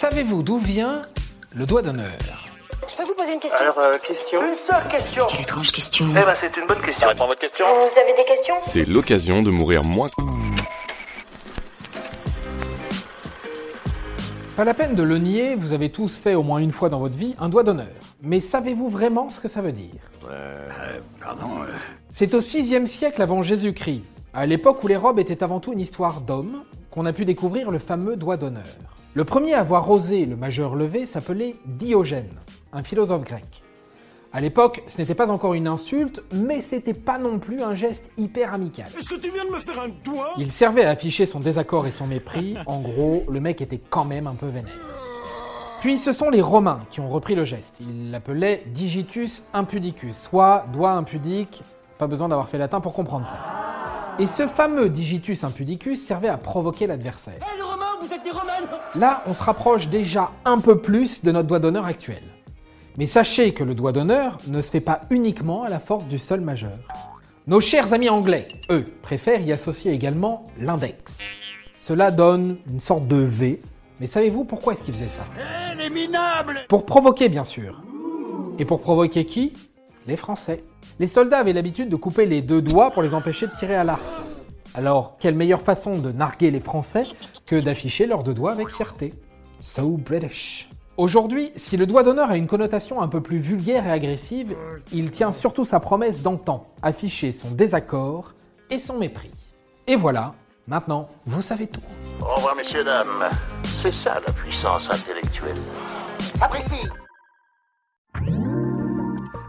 Savez-vous d'où vient le doigt d'honneur Je peux vous poser une question Alors, euh, question Une seule question Quelle étrange question. Eh ben, c'est une bonne question. Répond à votre question. Vous avez des questions C'est l'occasion de mourir moins. Pas la peine de le nier, vous avez tous fait au moins une fois dans votre vie un doigt d'honneur. Mais savez-vous vraiment ce que ça veut dire Pardon C'est au 6e siècle avant Jésus-Christ, à l'époque où les robes étaient avant tout une histoire d'hommes, qu'on a pu découvrir le fameux doigt d'honneur. Le premier à avoir osé le majeur levé s'appelait Diogène, un philosophe grec. À l'époque, ce n'était pas encore une insulte, mais c'était pas non plus un geste hyper amical. Est-ce que tu viens de me faire un doigt? Il servait à afficher son désaccord et son mépris, en gros, le mec était quand même un peu vénère. Puis ce sont les Romains qui ont repris le geste. Ils l'appelaient digitus impudicus, soit doigt impudique, pas besoin d'avoir fait latin pour comprendre ça. Et ce fameux digitus impudicus servait à provoquer l'adversaire. Les Romains, vous êtes des Romains Là, on se rapproche déjà un peu plus de notre doigt d'honneur actuel. Mais sachez que le doigt d'honneur ne se fait pas uniquement à la force du sol majeur. Nos chers amis anglais, eux, préfèrent y associer également l'index. Cela donne une sorte de V, mais savez-vous pourquoi est-ce qu'ils faisaient ça? Eh, les minables Pour provoquer, bien sûr. Et pour provoquer qui? Les Français. Les soldats avaient l'habitude de couper les deux doigts pour les empêcher de tirer à l'arc. Alors, quelle meilleure façon de narguer les Français que d'afficher leurs deux doigts avec fierté? So British. Aujourd'hui, si le doigt d'honneur a une connotation un peu plus vulgaire et agressive, il tient surtout sa promesse d'antan, afficher son désaccord et son mépris. Et voilà, maintenant, vous savez tout. Au revoir, messieurs, dames. C'est ça la puissance intellectuelle.